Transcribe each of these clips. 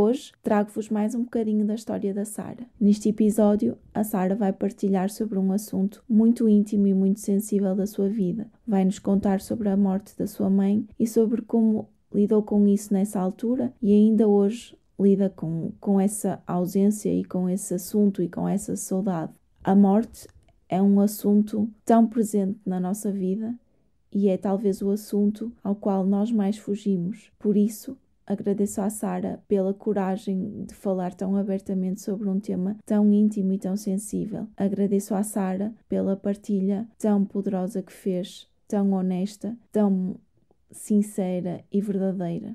Hoje trago-vos mais um bocadinho da história da Sara. Neste episódio, a Sara vai partilhar sobre um assunto muito íntimo e muito sensível da sua vida. Vai-nos contar sobre a morte da sua mãe e sobre como lidou com isso nessa altura e ainda hoje lida com, com essa ausência e com esse assunto e com essa saudade. A morte é um assunto tão presente na nossa vida e é talvez o assunto ao qual nós mais fugimos. Por isso, agradeço à Sara pela coragem de falar tão abertamente sobre um tema tão íntimo e tão sensível. Agradeço à Sara pela partilha tão poderosa que fez, tão honesta, tão sincera e verdadeira.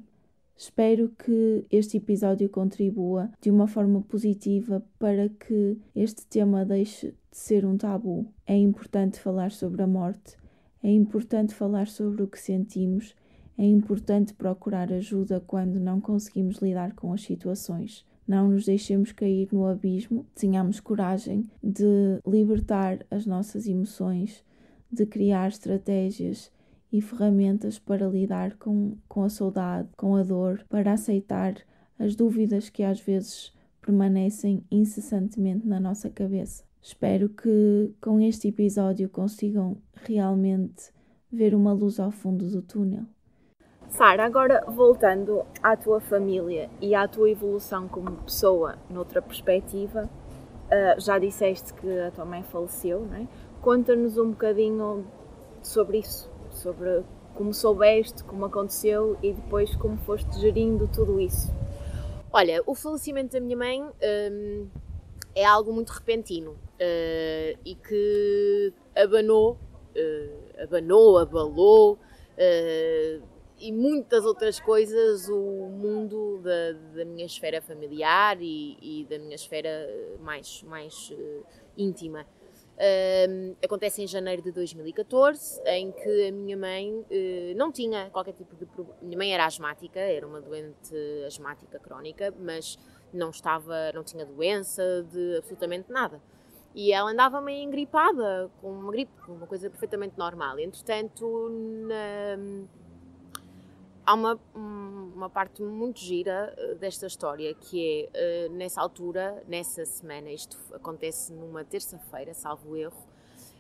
Espero que este episódio contribua de uma forma positiva para que este tema deixe de ser um tabu. É importante falar sobre a morte, é importante falar sobre o que sentimos é importante procurar ajuda quando não conseguimos lidar com as situações. Não nos deixemos cair no abismo, tenhamos coragem de libertar as nossas emoções, de criar estratégias e ferramentas para lidar com, com a saudade, com a dor, para aceitar as dúvidas que às vezes permanecem incessantemente na nossa cabeça. Espero que com este episódio consigam realmente ver uma luz ao fundo do túnel. Sara, agora voltando à tua família e à tua evolução como pessoa noutra perspectiva, uh, já disseste que a tua mãe faleceu, não é? Conta-nos um bocadinho sobre isso, sobre como soubeste, como aconteceu e depois como foste gerindo tudo isso. Olha, o falecimento da minha mãe um, é algo muito repentino uh, e que abanou, uh, abanou, abalou e muitas outras coisas o mundo da, da minha esfera familiar e, e, da minha esfera mais, mais uh, íntima. Um, acontece em janeiro de 2014, em que a minha mãe uh, não tinha qualquer tipo de problema. Minha mãe era asmática, era uma doente asmática crónica, mas não estava, não tinha doença de absolutamente nada. E ela andava meio engripada, com uma gripe, uma coisa perfeitamente normal. Entretanto, na, há uma, uma parte muito gira eh, desta história que é, eh, nessa altura, nessa semana, isto acontece numa terça-feira, salvo erro,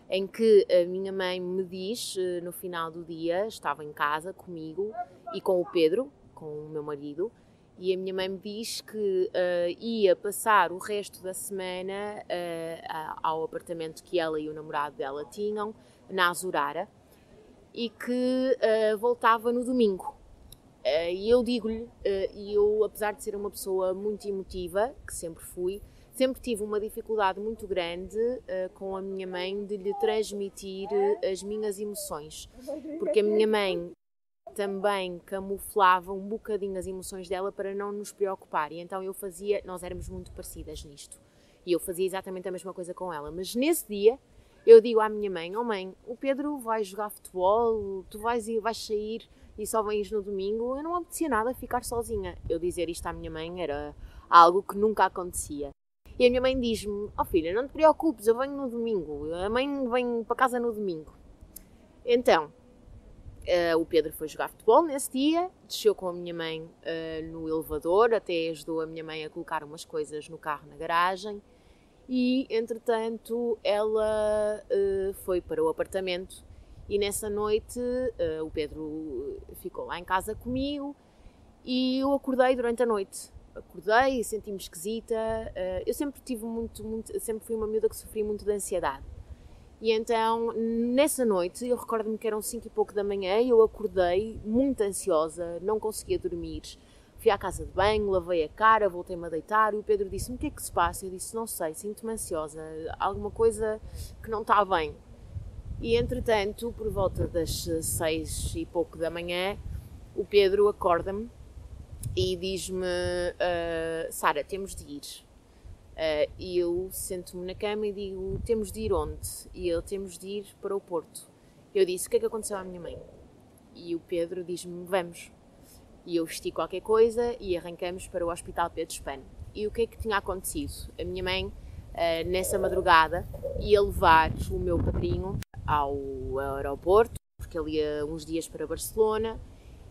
em que a minha mãe me diz, eh, no final do dia, estava em casa comigo e com o Pedro, com o meu marido, e a minha mãe me diz que uh, ia passar o resto da semana uh, ao apartamento que ela e o namorado dela tinham, na Azurara, e que uh, voltava no domingo. Uh, e eu digo-lhe, uh, e eu, apesar de ser uma pessoa muito emotiva, que sempre fui, sempre tive uma dificuldade muito grande uh, com a minha mãe de lhe transmitir as minhas emoções. Porque a minha mãe também camuflava um bocadinho as emoções dela para não nos preocupar. E então eu fazia, nós éramos muito parecidas nisto. E eu fazia exatamente a mesma coisa com ela. Mas nesse dia, eu digo à minha mãe: Oh mãe, o Pedro vai jogar futebol, tu vais, vais sair e só vens no domingo, eu não apetecia nada ficar sozinha. Eu dizer isto à minha mãe era algo que nunca acontecia. E a minha mãe diz-me: Oh filha, não te preocupes, eu venho no domingo. A mãe vem para casa no domingo. Então, uh, o Pedro foi jogar futebol nesse dia, desceu com a minha mãe uh, no elevador, até ajudou a minha mãe a colocar umas coisas no carro na garagem. E, entretanto, ela uh, foi para o apartamento e nessa noite uh, o Pedro ficou lá em casa comigo e eu acordei durante a noite. Acordei senti-me esquisita. Uh, eu sempre tive muito, muito, sempre fui uma miúda que sofria muito de ansiedade. E então, nessa noite, eu recordo-me que eram cinco e pouco da manhã eu acordei muito ansiosa, não conseguia dormir. Fui à casa de banho, lavei a cara, voltei-me a deitar e o Pedro disse-me o que é que se passa? Eu disse, não sei, sinto-me ansiosa, alguma coisa que não está bem. E entretanto, por volta das seis e pouco da manhã, o Pedro acorda-me e diz-me: uh, Sara, temos de ir. Uh, e eu sento-me na cama e digo: Temos de ir onde? E ele: Temos de ir para o Porto. Eu disse: O que é que aconteceu à minha mãe? E o Pedro diz-me: Vamos. E eu vesti qualquer coisa e arrancamos para o Hospital Pedro Espano. E o que é que tinha acontecido? A minha mãe, uh, nessa madrugada, ia levar o meu padrinho ao aeroporto, porque ele ia uns dias para Barcelona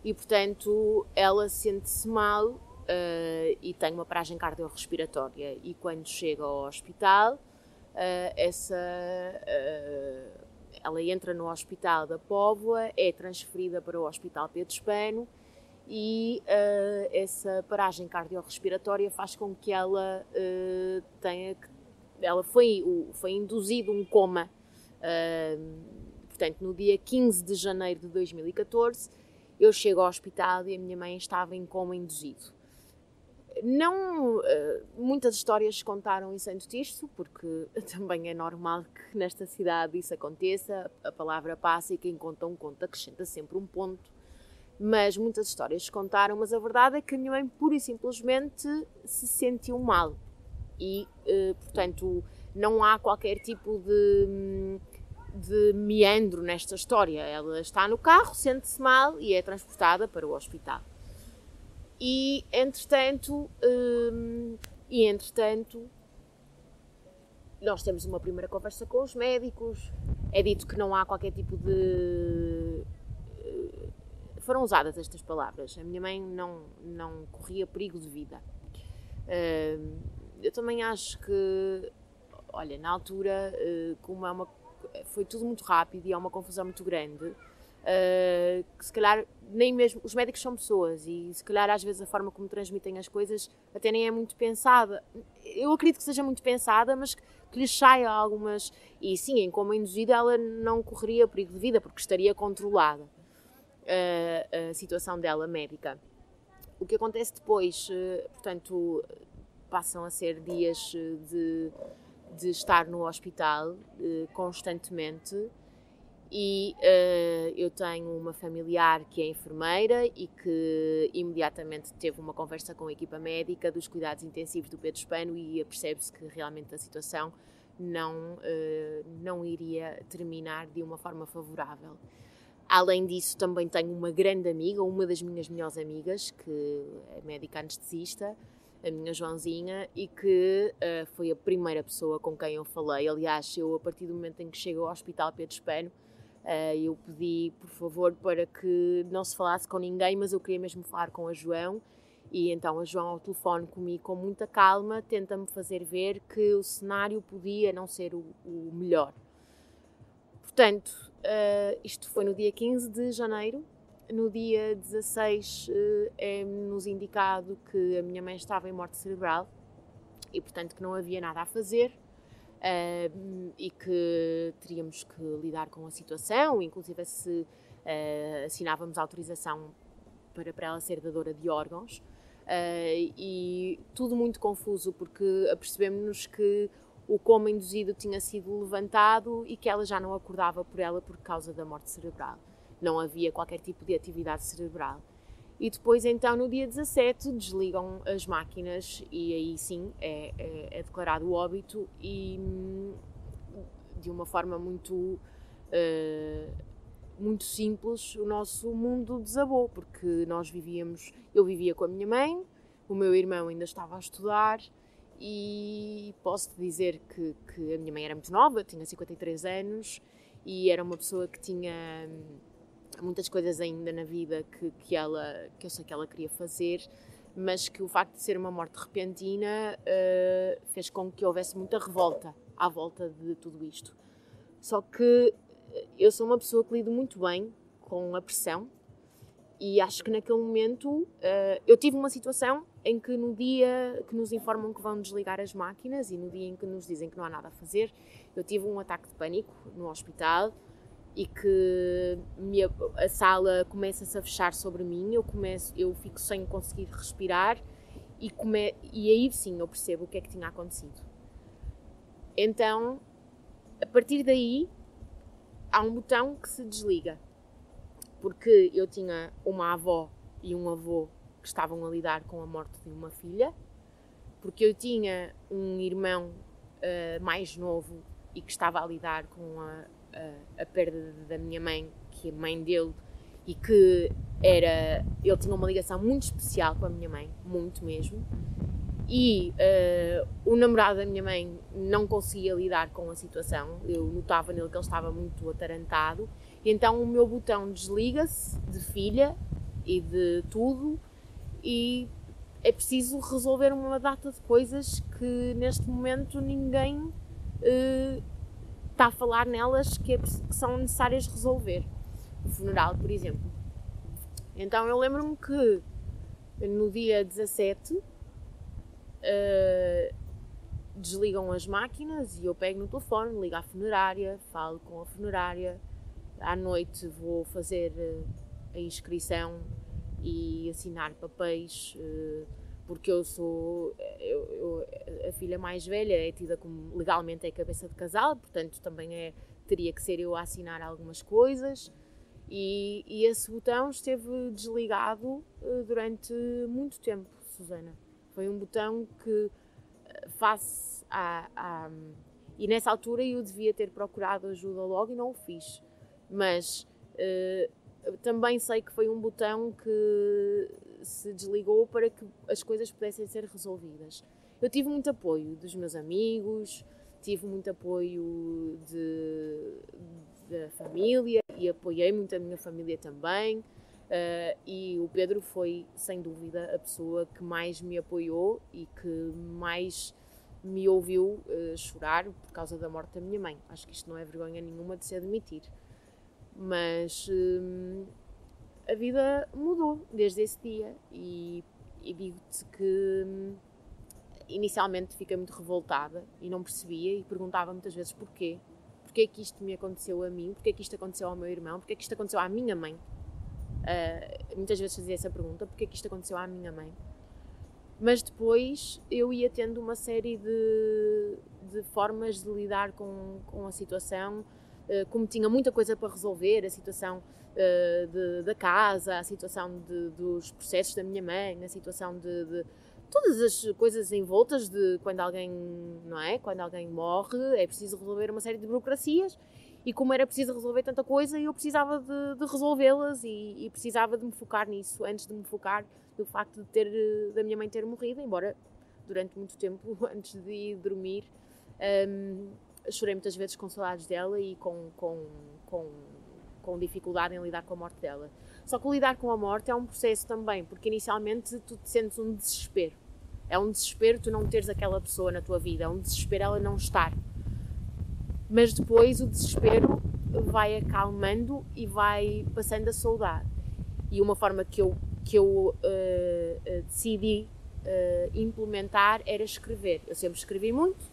e, portanto, ela sente-se mal uh, e tem uma paragem cardiorrespiratória. E quando chega ao hospital, uh, essa, uh, ela entra no hospital da Póvoa, é transferida para o Hospital Pedro Espano e essa paragem cardiorrespiratória faz com que ela tenha que. Ela foi, foi induzido um coma. Portanto, no dia 15 de janeiro de 2014, eu chego ao hospital e a minha mãe estava em coma induzido. Não, uh, muitas histórias contaram isso antes disto, porque também é normal que nesta cidade isso aconteça, a palavra passa e quem conta um conto acrescenta sempre um ponto. Mas muitas histórias contaram, mas a verdade é que a minha mãe pura e simplesmente se sentiu mal. E, uh, portanto, não há qualquer tipo de. De meandro nesta história. Ela está no carro, sente-se mal e é transportada para o hospital. E entretanto, hum, e entretanto, nós temos uma primeira conversa com os médicos. É dito que não há qualquer tipo de eh, foram usadas estas palavras. A minha mãe não, não corria perigo de vida. Hum, eu também acho que, olha, na altura, eh, como é uma foi tudo muito rápido e há uma confusão muito grande. Uh, que se calhar nem mesmo os médicos são pessoas e se calhar às vezes a forma como transmitem as coisas até nem é muito pensada. Eu acredito que seja muito pensada, mas que, que lhes saia algumas. E sim, em como induzida, ela não correria perigo de vida porque estaria controlada uh, a situação dela médica. O que acontece depois, uh, portanto, passam a ser dias de de estar no hospital uh, constantemente e uh, eu tenho uma familiar que é enfermeira e que imediatamente teve uma conversa com a equipa médica dos cuidados intensivos do Pedro Espano e percebe-se que realmente a situação não, uh, não iria terminar de uma forma favorável. Além disso, também tenho uma grande amiga, uma das minhas melhores amigas, que é médica anestesista, a minha Joãozinha, e que uh, foi a primeira pessoa com quem eu falei. Aliás, eu, a partir do momento em que chego ao Hospital Pedro Espano, uh, eu pedi, por favor, para que não se falasse com ninguém, mas eu queria mesmo falar com a João. E então a João ao telefone comigo com muita calma, tenta-me fazer ver que o cenário podia não ser o, o melhor. Portanto, uh, isto foi no dia 15 de janeiro no dia 16 eh, é-nos indicado que a minha mãe estava em morte cerebral e, portanto, que não havia nada a fazer uh, e que teríamos que lidar com a situação, inclusive se uh, assinávamos autorização para, para ela ser dadora de órgãos. Uh, e tudo muito confuso porque apercebemos-nos que o coma induzido tinha sido levantado e que ela já não acordava por ela por causa da morte cerebral não havia qualquer tipo de atividade cerebral. E depois, então, no dia 17, desligam as máquinas e aí sim é, é, é declarado o óbito e de uma forma muito, uh, muito simples o nosso mundo desabou, porque nós vivíamos, eu vivia com a minha mãe, o meu irmão ainda estava a estudar e posso dizer que, que a minha mãe era muito nova, tinha 53 anos e era uma pessoa que tinha muitas coisas ainda na vida que, que, ela, que eu sei que ela queria fazer, mas que o facto de ser uma morte repentina uh, fez com que houvesse muita revolta à volta de tudo isto. Só que eh, eu sou uma pessoa que lido muito bem com a pressão e acho que naquele momento uh, eu tive uma situação em que no dia que nos informam que vão desligar as máquinas e no dia em que nos dizem que não há nada a fazer, eu tive um ataque de pânico no hospital e que me, a sala começa-se a fechar sobre mim, eu começo, eu fico sem conseguir respirar e, come, e aí sim eu percebo o que é que tinha acontecido. Então, a partir daí, há um botão que se desliga, porque eu tinha uma avó e um avô que estavam a lidar com a morte de uma filha, porque eu tinha um irmão uh, mais novo e que estava a lidar com a, a, a, perda da minha mãe, que é mãe dele, e que era. Ele tinha uma ligação muito especial com a minha mãe, muito mesmo. E uh, o namorado da minha mãe não conseguia lidar com a situação, eu notava nele que ele estava muito atarantado, e então o meu botão desliga-se de filha e de tudo, e é preciso resolver uma data de coisas que neste momento ninguém uh, está a falar nelas que, é, que, são necessárias resolver. O funeral, por exemplo. Então eu lembro-me que no dia 17 uh, eh, desligam as máquinas e eu pego no telefone, ligo à funerária, falo com a funerária. À noite vou fazer uh, a inscrição e assinar papéis, eh, porque eu sou eu, eu, a filha mais velha, é tida como legalmente é cabeça de casal, portanto também é, teria que ser eu a assinar algumas coisas. E, e esse botão esteve desligado eh, durante muito tempo, Susana. Foi um botão que, eh, face a, a. E nessa altura eu devia ter procurado ajuda logo e não o fiz. Mas uh, também sei que foi um botão que se desligou para que as coisas pudessem ser resolvidas. Eu tive muito apoio dos meus amigos, tive muito apoio de, da família e apoiei muito a minha família também. Uh, e o Pedro foi, sem dúvida, a pessoa que mais me apoiou e que mais me ouviu uh, chorar por causa da morte da minha mãe. Acho que isto não é vergonha nenhuma de se admitir. Mas hum, a vida mudou desde esse dia e, e digo-te que hum, inicialmente fiquei muito revoltada e não percebia e perguntava muitas vezes porquê. Porquê que isto me aconteceu a mim? Porquê que isto aconteceu ao meu irmão? Porquê que isto aconteceu à minha mãe? Uh, muitas vezes fazia essa pergunta: porquê que isto aconteceu à minha mãe? Mas depois eu ia tendo uma série de, de formas de lidar com, com a situação como tinha muita coisa para resolver, a situação uh, de, da casa, a situação de, dos processos da minha mãe, a situação de, de, todas as coisas envoltas de quando alguém, não é? Quando alguém morre, é preciso resolver uma série de burocracias e como era preciso resolver tanta coisa, eu precisava de, de resolvê-las e, e, precisava de me focar nisso antes de me focar no facto de ter da minha mãe ter morrido, embora durante muito tempo antes de ir dormir um, chorei muitas vezes com saudades dela e com, com, com, com dificuldade em lidar com a morte dela. Só que lidar com a morte é um processo também, porque inicialmente tu te sentes um desespero. É um desespero tu não teres aquela pessoa na tua vida, é um desespero ela não estar. Mas depois o desespero vai acalmando e vai passando a saudade. E uma forma que eu, que eu uh, decidi uh, implementar era escrever. Eu sempre escrevi muito,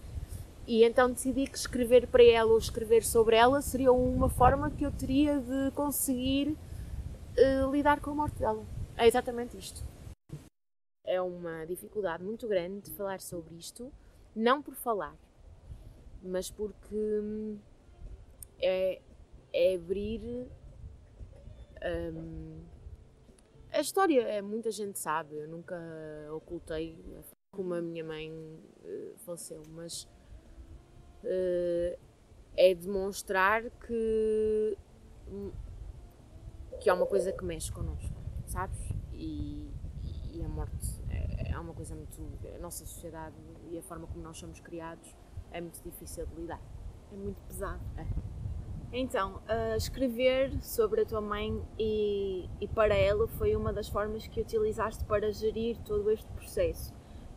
e então decidi que escrever para ela ou escrever sobre ela seria uma forma que eu teria de conseguir uh, lidar com a morte dela. É exatamente isto. É uma dificuldade muito grande de falar sobre isto, não por falar, mas porque hum, é, é abrir. Um, a história, é, muita gente sabe, eu nunca ocultei como a minha mãe uh, faleceu, mas uh, é demonstrar que, que é uma coisa que mexe connosco, sabes? E, e a morte é, é uma coisa muito. A nossa sociedade e a forma como nós somos criados é muito difícil de lidar. É muito pesado. É. Então, uh, escrever sobre a tua mãe e, e para ela foi uma das formas que utilizaste para gerir todo este processo.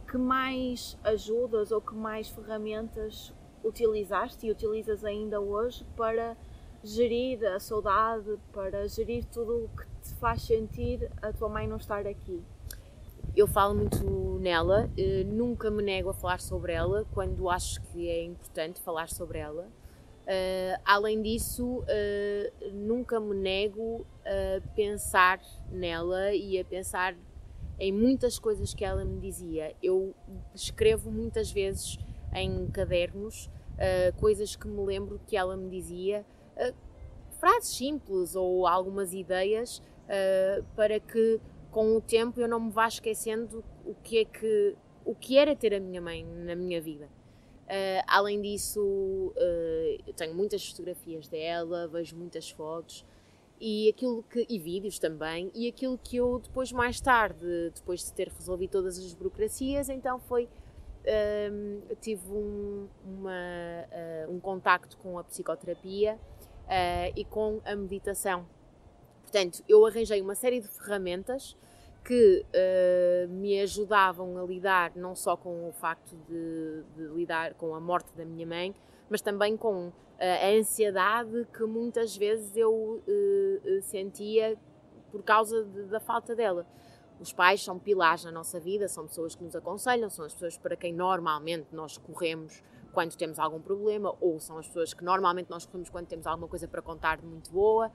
Que mais ajudas ou que mais ferramentas utilizaste e utilizas ainda hoje para gerir a saudade, para gerir tudo o que te faz sentir a tua mãe não estar aqui? Eu falo muito nela, eh, nunca me nego a falar sobre ela quando acho que é importante falar sobre ela. Uh, além disso, uh, nunca me nego a pensar nela e a pensar em muitas coisas que ela me dizia. Eu escrevo muitas vezes em cadernos uh, coisas que me lembro que ela me dizia, uh, frases simples ou algumas ideias uh, para que com o tempo eu não me vá esquecendo o que é que o que era ter a minha mãe na minha vida. Além disso, eu tenho muitas fotografias dela, vejo muitas fotos e aquilo que e vídeos também e aquilo que eu depois mais tarde, depois de ter resolvido todas as burocracias, então foi uh, tive um, uma, um contacto com a psicoterapia e com a meditação. Portanto, eu arranjei uma série de ferramentas que uh, me ajudavam a lidar não só com o facto de, de, lidar com a morte da minha mãe, mas também com uh, a ansiedade que muitas vezes eu uh, sentia por causa de, da falta dela. Os pais são pilares na nossa vida, são pessoas que nos aconselham, são as pessoas para quem normalmente nós corremos quando temos algum problema, ou são as pessoas que normalmente nós corremos quando temos alguma coisa para contar de muito boa.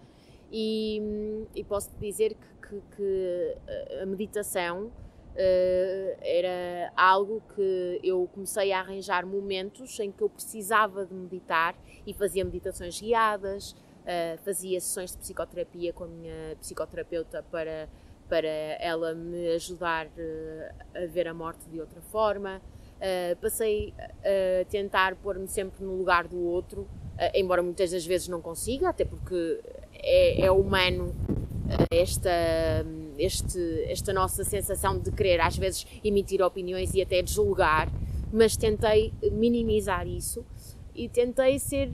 E, e posso dizer que, que, que, a meditação uh, era algo que eu comecei a arranjar momentos em que eu precisava de meditar e fazia meditações guiadas, uh, fazia sessões de psicoterapia com a minha psicoterapeuta para, para ela me ajudar uh, a ver a morte de outra forma. passei a tentar pôr-me sempre no lugar do outro, embora muitas das vezes não consiga, até porque é, é humano eh, esta, este, esta nossa sensação de querer às vezes emitir opiniões e até de julgar, mas tentei minimizar isso e tentei ser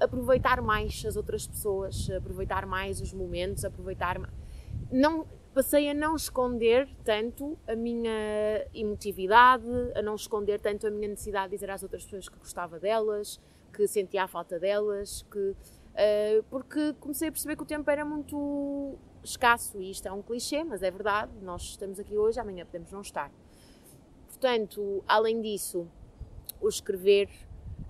aproveitar mais as outras pessoas, aproveitar mais os momentos, aproveitar não passei a não esconder tanto a minha emotividade, a não esconder tanto a minha necessidade de dizer às outras pessoas que gostava delas, que sentia a falta delas, que Uh, porque comecei a perceber que o tempo era muito escasso e isto é um clichê, mas é verdade. Nós estamos aqui hoje, amanhã podemos não estar. Portanto, além disso, o escrever,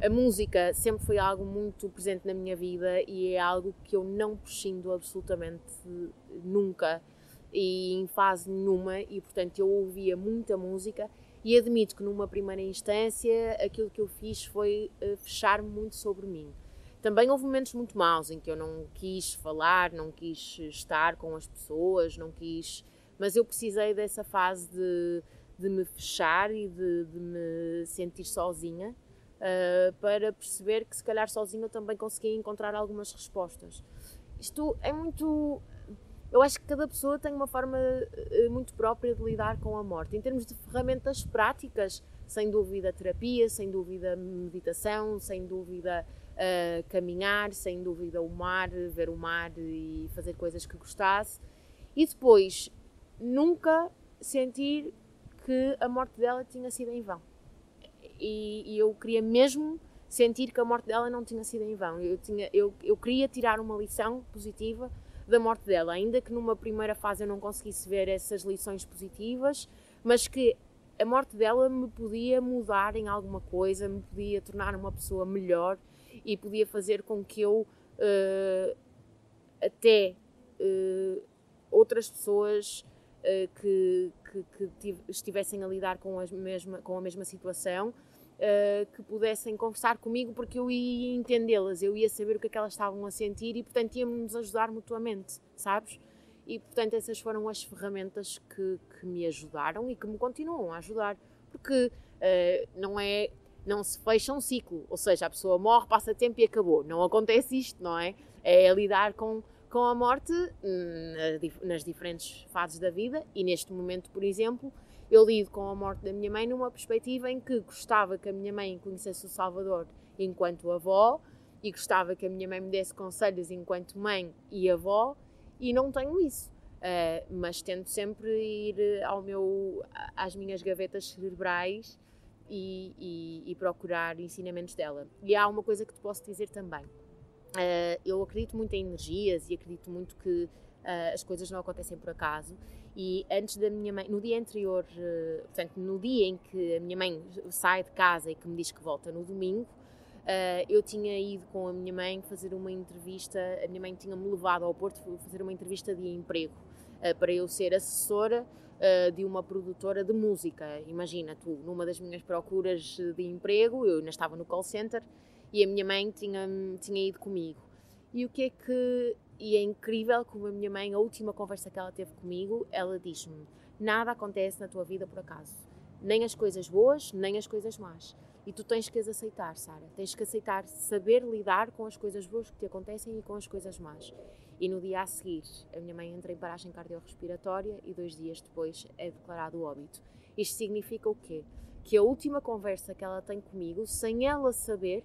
a música sempre foi algo muito presente na minha vida e é algo que eu não prescindo absolutamente nunca e em fase nenhuma e portanto eu ouvia muita música e admito que numa primeira instância aquilo que eu fiz foi uh, fechar-me muito sobre mim também houve momentos muito maus em que eu não quis falar, não quis estar com as pessoas, não quis. Mas eu precisei dessa fase de, de me fechar e de, de me sentir sozinha uh, para perceber que, se calhar, sozinha eu também conseguia encontrar algumas respostas. Isto é muito. Eu acho que cada pessoa tem uma forma uh, muito própria de lidar com a morte. Em termos de ferramentas práticas, sem dúvida, terapia, sem dúvida, meditação, sem dúvida uh, caminhar, sem dúvida, o mar, ver o mar e fazer coisas que gostasse. E depois, nunca sentir que a morte dela tinha sido em vão. E, e, eu queria mesmo sentir que a morte dela não tinha sido em vão. Eu, tinha, eu, eu queria tirar uma lição positiva da morte dela, ainda que numa primeira fase eu não conseguisse ver essas lições positivas, mas que a morte dela me podia mudar em alguma coisa, me podia tornar uma pessoa melhor e podia fazer com que eu uh, até uh, outras pessoas uh, que, que, que, estivessem a lidar com, a mesma, com a mesma situação que pudessem conversar comigo porque eu ia entendê-las, eu ia saber o que é que elas estavam a sentir e portanto íamos ajudar mutuamente, sabes? E portanto essas foram as ferramentas que, que me ajudaram e que me continuam a ajudar, porque não é não se fecha um ciclo, ou seja, a pessoa morre, passa tempo e acabou. Não acontece isto, não é? É lidar com, com a morte hum, nas diferentes fases da vida e neste momento, por exemplo, eu lido com a morte da minha mãe numa perspectiva em que gostava que a minha mãe conhecesse o Salvador enquanto avó e gostava que a minha mãe me desse conselhos enquanto mãe e avó e não tenho isso. Uh, mas tento sempre ir ao meu, às minhas gavetas cerebrais e, e, e, procurar ensinamentos dela. E há uma coisa que te posso dizer também. Uh, eu acredito muito em energias e acredito muito que uh, as coisas não acontecem por acaso. E antes da minha mãe, no dia anterior, uh, portanto, no dia em que a minha mãe sai de casa e que me diz que volta no domingo, eu tinha ido com a minha mãe fazer uma entrevista. A minha mãe tinha-me levado ao Porto fazer uma entrevista de emprego para eu ser assessora de uma produtora de música. Imagina tu, numa das minhas procuras de emprego, eu ainda estava no call center e a minha mãe tinha, tinha ido comigo. E o que é que e é incrível como a minha mãe, a última conversa que ela teve comigo, ela diz-me: Nada acontece na tua vida por acaso. Nem as coisas boas, nem as coisas más. E tu tens que as aceitar, Sara. Tens que aceitar, saber lidar com as coisas boas que te acontecem e com as coisas más. E no dia a seguir, a minha mãe entra em paragem cardiorrespiratória e dois dias depois é declarado o óbito. Isto significa o quê? Que a última conversa que ela tem comigo, sem ela saber,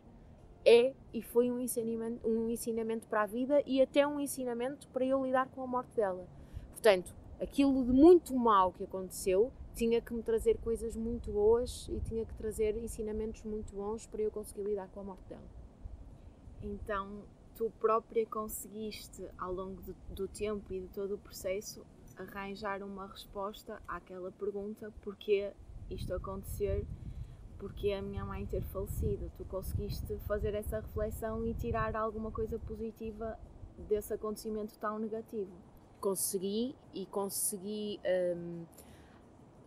é e foi um ensinamento, um ensinamento para a vida e até um ensinamento para eu lidar com a morte dela. Portanto, aquilo de muito mal que aconteceu tinha que me trazer coisas muito boas e tinha que trazer ensinamentos muito bons para eu conseguir lidar com a morte dela. Então, tu própria conseguiste, ao longo do, do tempo e de todo o processo, arranjar uma resposta àquela pergunta: porquê isto acontecer? Porquê a minha mãe ter falecido? Tu conseguiste fazer essa reflexão e tirar alguma coisa positiva desse acontecimento tão negativo? Consegui e consegui. Hum,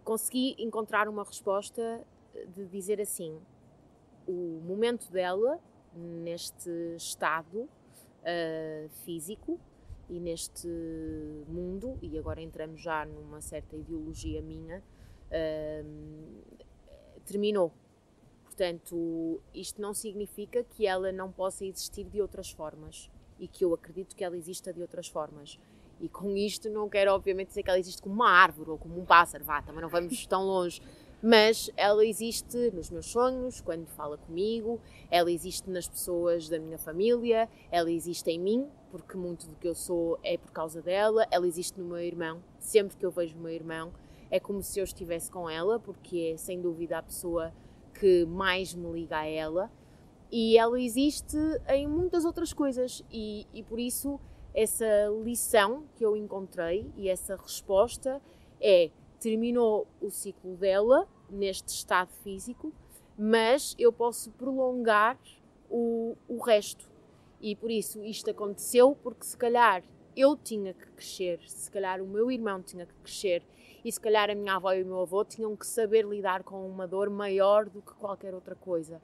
consegui encontrar uma resposta de dizer assim: o momento dela neste estado uh, físico e neste mundo, e agora entramos já numa certa ideologia minha, uh, terminou. Portanto, isto não significa que ela não possa existir de outras formas e que eu acredito que ela exista de outras formas. E com isto não quero, obviamente, dizer que ela existe como uma árvore ou como um pássaro, vá, também não vamos tão longe. Mas ela existe nos meus sonhos, quando fala comigo, ela existe nas pessoas da minha família, ela existe em mim, porque muito do que eu sou é por causa dela, ela existe no meu irmão. Sempre que eu vejo o meu irmão, é como se eu estivesse com ela, porque é sem dúvida a pessoa que mais me liga a ela. E ela existe em muitas outras coisas, e, e por isso essa lição que eu encontrei e essa resposta é: terminou o ciclo dela neste estado físico, mas eu posso prolongar o, o resto. E por isso isto aconteceu porque se calhar eu tinha que crescer, se calhar o meu irmão tinha que crescer e se calhar a minha avó e o meu avô tinham que saber lidar com uma dor maior do que qualquer outra coisa.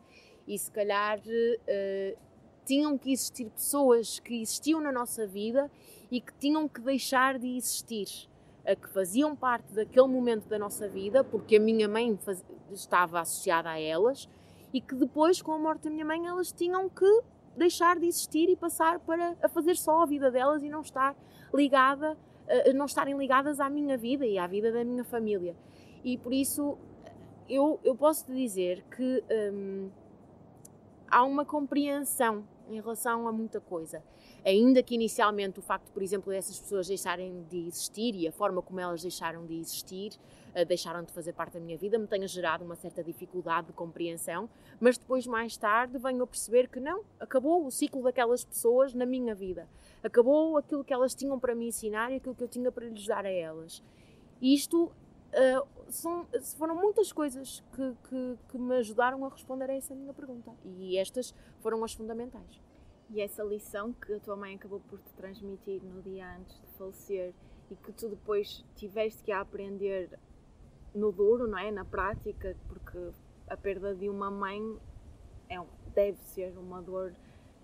E se calhar uh, tinham que existir pessoas que existiam na nossa vida e que tinham que deixar de existir, a que faziam parte daquele momento da nossa vida, porque a minha mãe faz... estava associada a elas, e que depois, com a morte da minha mãe, elas tinham que deixar de existir e passar para a fazer só a vida delas e não estar ligada, não estarem ligadas à minha vida e à vida da minha família. E por isso eu, eu posso te dizer que hum, há uma compreensão em relação a muita coisa. Ainda que inicialmente o facto, por exemplo, dessas pessoas deixarem de existir e a forma como elas deixaram de existir, deixaram de fazer parte da minha vida, me tenha gerado uma certa dificuldade de compreensão, mas depois, mais tarde, venho a perceber que não, acabou o ciclo daquelas pessoas na minha vida. Acabou aquilo que elas tinham para me ensinar e aquilo que eu tinha para lhes dar a elas. Isto Uh, são, foram muitas coisas que, que, que, me ajudaram a responder a essa minha pergunta e estas foram as fundamentais. E essa lição que a tua mãe acabou por te transmitir no dia antes de falecer e que tu depois tiveste que aprender no duro, não é? Na prática, porque a perda de uma mãe é, deve ser uma dor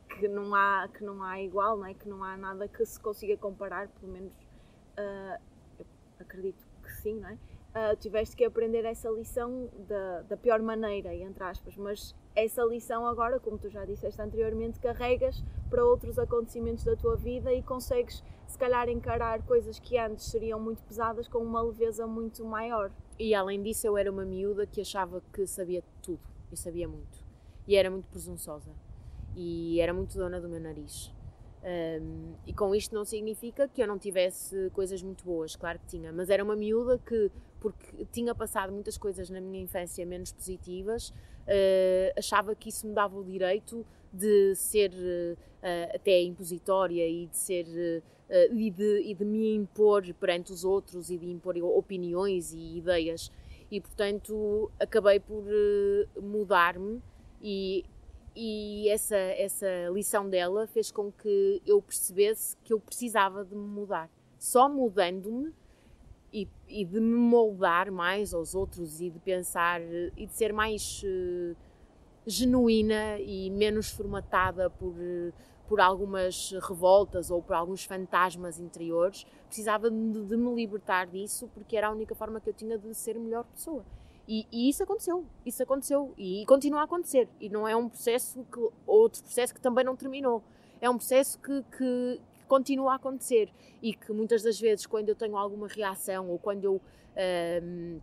que não há que não há igual, não é? Que não há nada que se consiga comparar, pelo menos uh, acredito que sim, não é? uh, tiveste que aprender essa lição da, da pior maneira, entre aspas, mas essa lição agora, como tu já disseste anteriormente, carregas para outros acontecimentos da tua vida e consegues, se calhar, encarar coisas que antes seriam muito pesadas com uma leveza muito maior. E além disso, eu era uma miúda que achava que sabia tudo, eu sabia muito, e era muito presunçosa, e era muito dona do meu nariz. Um, e com isto não significa que eu não tivesse coisas muito boas, claro que tinha, mas era uma miúda que, porque tinha passado muitas coisas na minha infância menos positivas, uh, achava que isso me dava o direito de ser uh, até impositória e de ser uh, e, de, e de me impor perante os outros e de impor opiniões e ideias. E portanto acabei por mudar-me e e essa, essa lição dela fez com que eu percebesse que eu precisava de me mudar. Só mudando-me e, e, de me moldar mais aos outros e de pensar e de ser mais uh, genuína e menos formatada por, por algumas revoltas ou por alguns fantasmas interiores. Precisava de, de me libertar disso porque era a única forma que eu tinha de ser melhor pessoa. E, e, isso aconteceu, isso aconteceu e continua a acontecer. E não é um processo que outro processo que também não terminou. É um processo que, que, que continua a acontecer e que muitas das vezes, quando eu tenho alguma reação ou quando eu uh,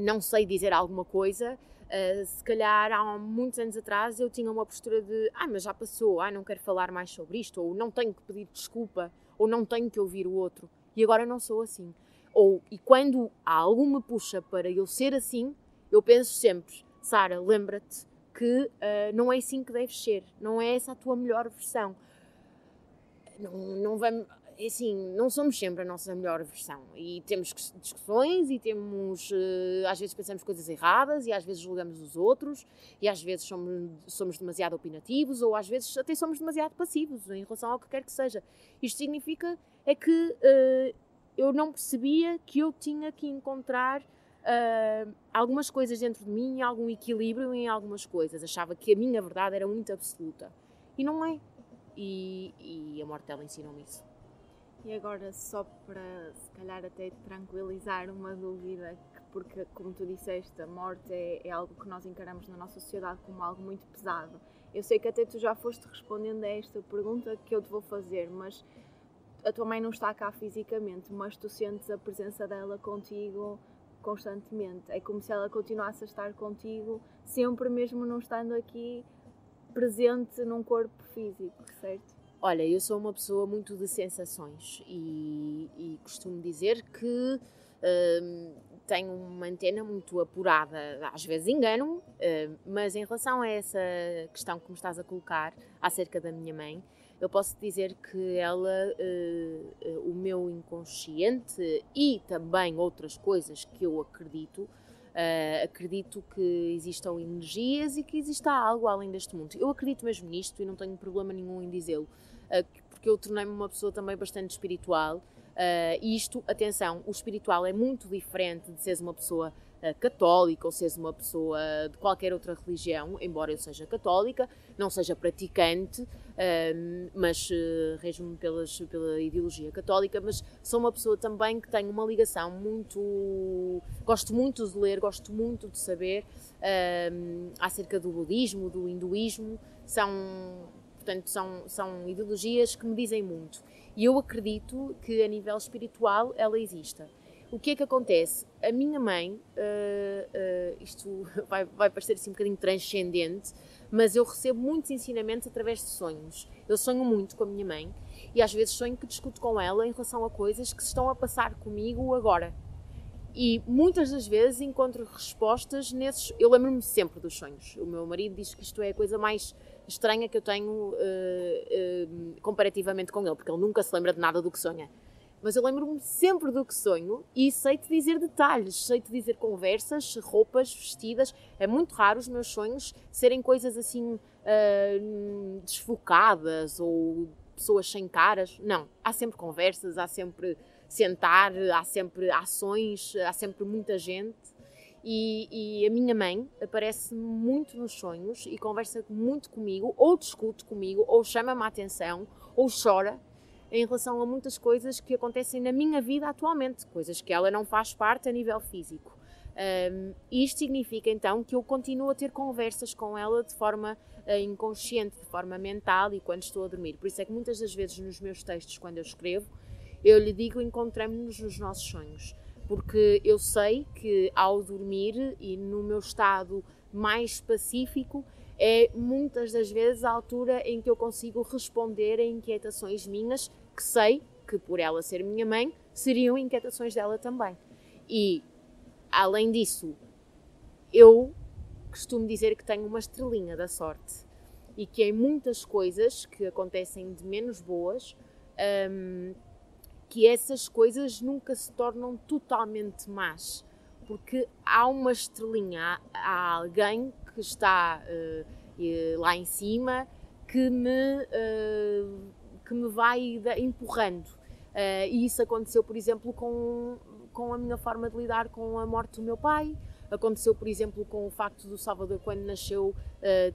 não sei dizer alguma coisa, uh, se calhar há muitos anos atrás eu tinha uma postura de ah, mas já passou, ah, não quero falar mais sobre isto, ou não tenho que pedir desculpa, ou não tenho que ouvir o outro. E agora não sou assim. Ou, e quando algo me puxa para eu ser assim, eu penso sempre, Sara, lembra-te que uh, não é assim que deves ser, não é essa a tua melhor versão. Não, não vamos, assim, não somos sempre a nossa melhor versão e temos discussões e temos, uh, às vezes pensamos coisas erradas e às vezes julgamos os outros e às vezes somos, somos demasiado opinativos ou às vezes até somos demasiado passivos em relação ao que quer que seja. Isto significa é que uh, eu não percebia que eu tinha que encontrar uh, algumas coisas dentro de mim, algum equilíbrio em algumas coisas. Achava que a minha verdade era muito absoluta. E não é. E, e a morte dela ensinou-me isso. E agora, só para se calhar até tranquilizar uma dúvida, porque, como tu disseste, a morte é, é algo que nós encaramos na nossa sociedade como algo muito pesado. Eu sei que até tu já foste respondendo a esta pergunta que eu te vou fazer, mas a tua mãe não está cá fisicamente, mas tu sentes a presença dela contigo constantemente. É como se ela continuasse a estar contigo, sempre mesmo não estando aqui presente num corpo físico, certo? Olha, eu sou uma pessoa muito de sensações e, e costumo dizer que hum, tenho uma antena muito apurada. Às vezes engano-me, hum, mas em relação a essa questão que me estás a colocar acerca da minha mãe, eu posso dizer que ela, uh, o meu inconsciente e também outras coisas que eu acredito, uh, acredito que existam energias e que exista algo além deste mundo. Eu acredito mesmo nisto e não tenho problema nenhum em dizê-lo, porque eu tornei-me uma pessoa também bastante espiritual. e isto, atenção, o espiritual é muito diferente de seres uma pessoa católica ou seres uma pessoa de qualquer outra religião, embora eu seja católica, não seja praticante, mas rejo-me pela ideologia católica, mas sou uma pessoa também que tem uma ligação muito. Gosto muito de ler, gosto muito de saber acerca do budismo, do hinduísmo, são, portanto, são, são ideologias que me dizem muito. E eu acredito que a nível espiritual ela exista. O que é que acontece? A minha mãe, uh, uh, isto vai, vai parecer assim um bocadinho transcendente, mas eu recebo muitos ensinamentos através de sonhos. Eu sonho muito com a minha mãe e às vezes sonho que discuto com ela em relação a coisas que se estão a passar comigo agora. E muitas das vezes encontro respostas nesses. Eu lembro-me sempre dos sonhos. O meu marido diz que isto é a coisa mais estranha que eu tenho uh, uh, comparativamente com ele, porque ele nunca se lembra de nada do que sonha mas eu lembro-me sempre do que sonho e sei-te dizer detalhes, sei-te dizer conversas, roupas, vestidas. É muito raro os meus sonhos serem coisas assim uh, desfocadas ou pessoas sem caras. Não, há sempre conversas, há sempre sentar, há sempre ações, há sempre muita gente. E, e a minha mãe aparece muito nos sonhos e conversa muito comigo, ou discute comigo, ou chama-me a atenção, ou chora em relação a muitas coisas que acontecem na minha vida atualmente, coisas que ela não faz parte a nível físico. Um, isto significa então que eu continuo a ter conversas com ela de forma uh, inconsciente, de forma mental e quando estou a dormir. Por isso é que muitas das vezes nos meus textos, quando eu escrevo, eu lhe digo encontramos-nos nos nossos sonhos, porque eu sei que ao dormir e no meu estado mais pacífico é muitas das vezes a altura em que eu consigo responder a inquietações minhas que sei que por ela ser minha mãe seriam inquietações dela também. E além disso, eu costumo dizer que tenho uma estrelinha da sorte e que em muitas coisas que acontecem de menos boas, hum, que essas coisas nunca se tornam totalmente más, porque há uma estrelinha, há alguém que está uh, lá em cima que me, uh, que me vai empurrando. Uh, e isso aconteceu, por exemplo, com, com a minha forma de lidar com a morte do meu pai, Aconteceu, por exemplo, com o facto do Salvador, quando nasceu,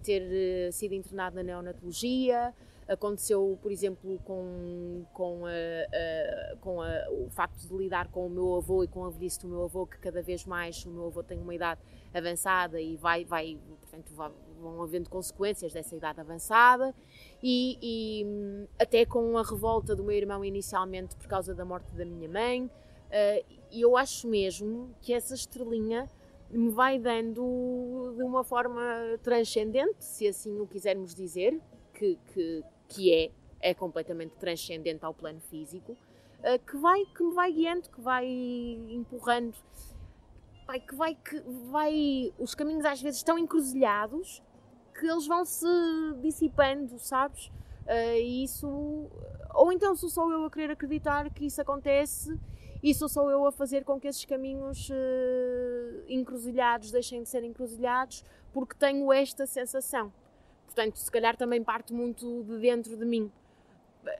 ter sido internado na neonatologia. Aconteceu, por exemplo, com, com, a, com a, o facto de lidar com o meu avô e com a velhice do meu avô, que cada vez mais o meu avô tem uma idade avançada e vai, vai portanto, vai, vão havendo consequências dessa idade avançada. E, e, até com a revolta do meu irmão inicialmente por causa da morte da minha mãe. E eu acho mesmo que essa estrelinha me vai dando de uma forma transcendente, se assim o quisermos dizer, que, que, que é, é completamente transcendente ao plano físico, uh, que, vai, que me vai guiando, que vai empurrando, vai, que vai, que vai. Os caminhos às vezes estão encruzilhados que eles vão se dissipando, sabes? Uh, e isso. Ou então sou só eu a querer acreditar que isso acontece e sou só eu a fazer com que esses caminhos uh, encruzilhados deixem de ser encruzilhados porque tenho esta sensação. Portanto, se calhar também parte muito de dentro de mim.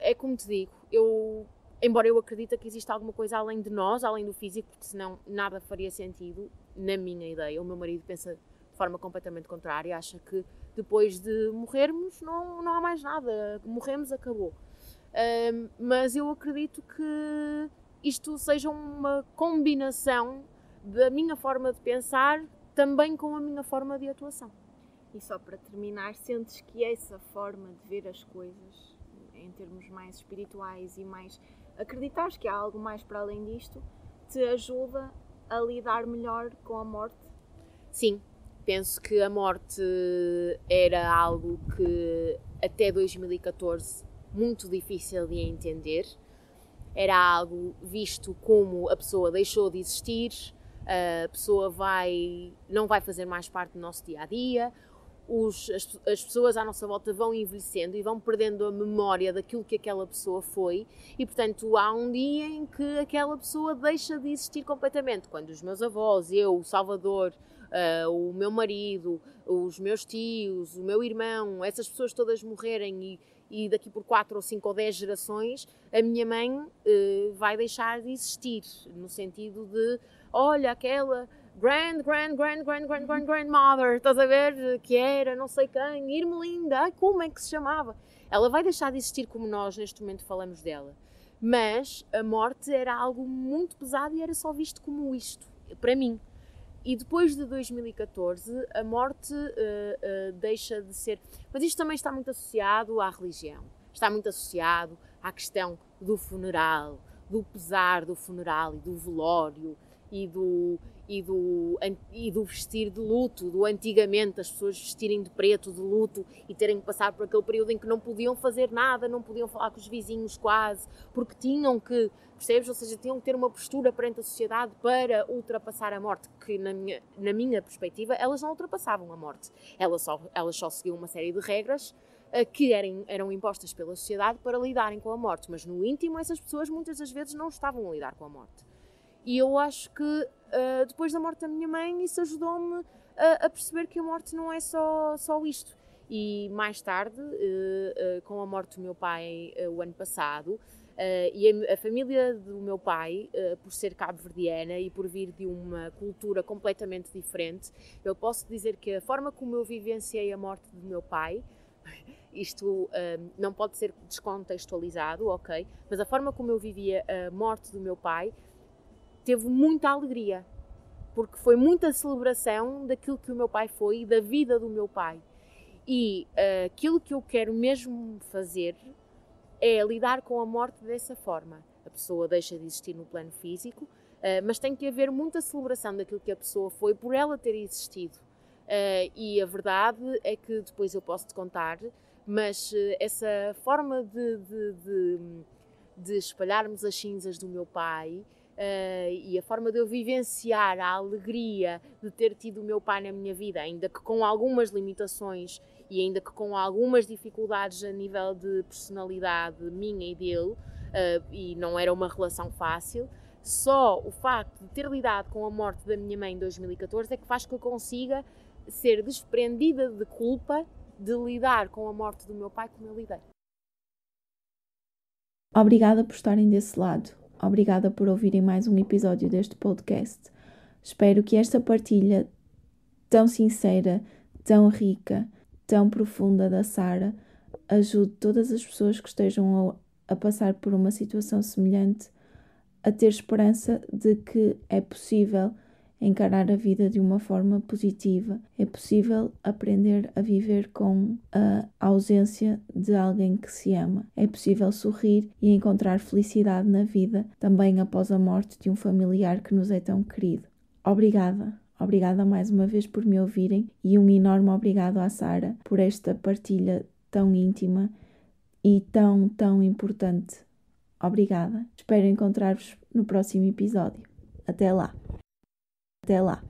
É como te digo, eu, embora eu acredite que existe alguma coisa além de nós, além do físico, porque senão nada faria sentido, na minha ideia. O meu marido pensa de forma completamente contrária, acha que depois de morrermos não, não há mais nada, morremos, acabou. Um, mas eu acredito que isto seja uma combinação da minha forma de pensar também com a minha forma de atuação. E só para terminar, sentes que essa forma de ver as coisas, em termos mais espirituais e mais acreditares que há algo mais para além disto, te ajuda a lidar melhor com a morte? Sim, penso que a morte era algo que até 2014 muito difícil de entender era algo visto como a pessoa deixou de existir, a pessoa vai, não vai fazer mais parte do nosso dia a dia, os, as, as, pessoas à nossa volta vão envelhecendo e vão perdendo a memória daquilo que aquela pessoa foi, e portanto há um dia em que aquela pessoa deixa de existir completamente. Quando os meus avós, eu, o Salvador, uh, o meu marido, os meus tios, o meu irmão, essas pessoas todas morrerem e e daqui por 4 ou 5 ou 10 gerações a minha mãe uh, vai deixar de existir, no sentido de, olha, aquela grand, grand, grand, grand, grand, grand, grandmother, estás a ver, que era não sei quem, Irmelinda, ai, como é que se chamava? Ela vai deixar de existir como nós neste momento falamos dela. Mas a morte era algo muito pesado e era só visto como isto, para mim. E depois de 2014, a morte uh, uh, deixa de ser. Mas isto também está muito associado à religião, está muito associado à questão do funeral, do pesar do funeral e do velório e do, e do, e do vestir de luto, do antigamente as pessoas vestirem de preto, de luto e terem que passar por aquele período em que não podiam fazer nada, não podiam falar com os vizinhos quase, porque tinham que, percebes? Ou seja, tinham que ter uma postura perante a sociedade para ultrapassar a morte, que na minha, na minha perspectiva elas não ultrapassavam a morte, elas só, elas só seguiam uma série de regras uh, que eram, eram impostas pela sociedade para lidarem com a morte, mas no íntimo essas pessoas muitas das vezes não estavam a lidar com a morte. E eu acho que uh, depois da morte da minha mãe, isso ajudou-me a, a, perceber que a morte não é só, só isto. E mais tarde, uh, uh, com a morte do meu pai o ano passado, e a, a, família do meu pai, por ser cabo-verdiana e por vir de uma cultura completamente diferente, eu posso dizer que a forma como eu vivenciei a morte do meu pai, isto não pode ser descontextualizado, ok? Mas a forma como eu vivia a morte do meu pai teve muita alegria, porque foi muita celebração daquilo que o meu pai foi e da vida do meu pai. E uh, aquilo que eu quero mesmo fazer é lidar com a morte dessa forma. A pessoa deixa de existir no plano físico, uh, mas tem que haver muita celebração daquilo que a pessoa foi por ela ter existido. Uh, e a verdade é que depois eu posso te contar, mas essa forma de, de, de, de espalharmos as cinzas do meu pai Uh, e a forma de eu vivenciar a alegria de ter tido o meu pai na minha vida, ainda que com algumas limitações e ainda que com algumas dificuldades a nível de personalidade minha e dele, uh, e não era uma relação fácil, só o facto de ter lidado com a morte da minha mãe em 2014 é que faz que eu consiga ser desprendida de culpa de lidar com a morte do meu pai como eu lidei. Obrigada por estarem desse lado. Obrigada por ouvirem mais um episódio deste podcast. Espero que esta partilha tão sincera, tão rica, tão profunda da Sara ajude todas as pessoas que estejam a, a passar por uma situação semelhante a ter esperança de que é possível encarar a vida de uma forma positiva. É possível aprender a viver com a ausência de alguém que se ama. É possível sorrir e encontrar felicidade na vida também após a morte de um familiar que nos é tão querido. Obrigada. Obrigada mais uma vez por me ouvirem e um enorme obrigado à Sara por esta partilha tão íntima e tão, tão importante. Obrigada. Espero encontrar-vos no próximo episódio. Até lá. Até lá.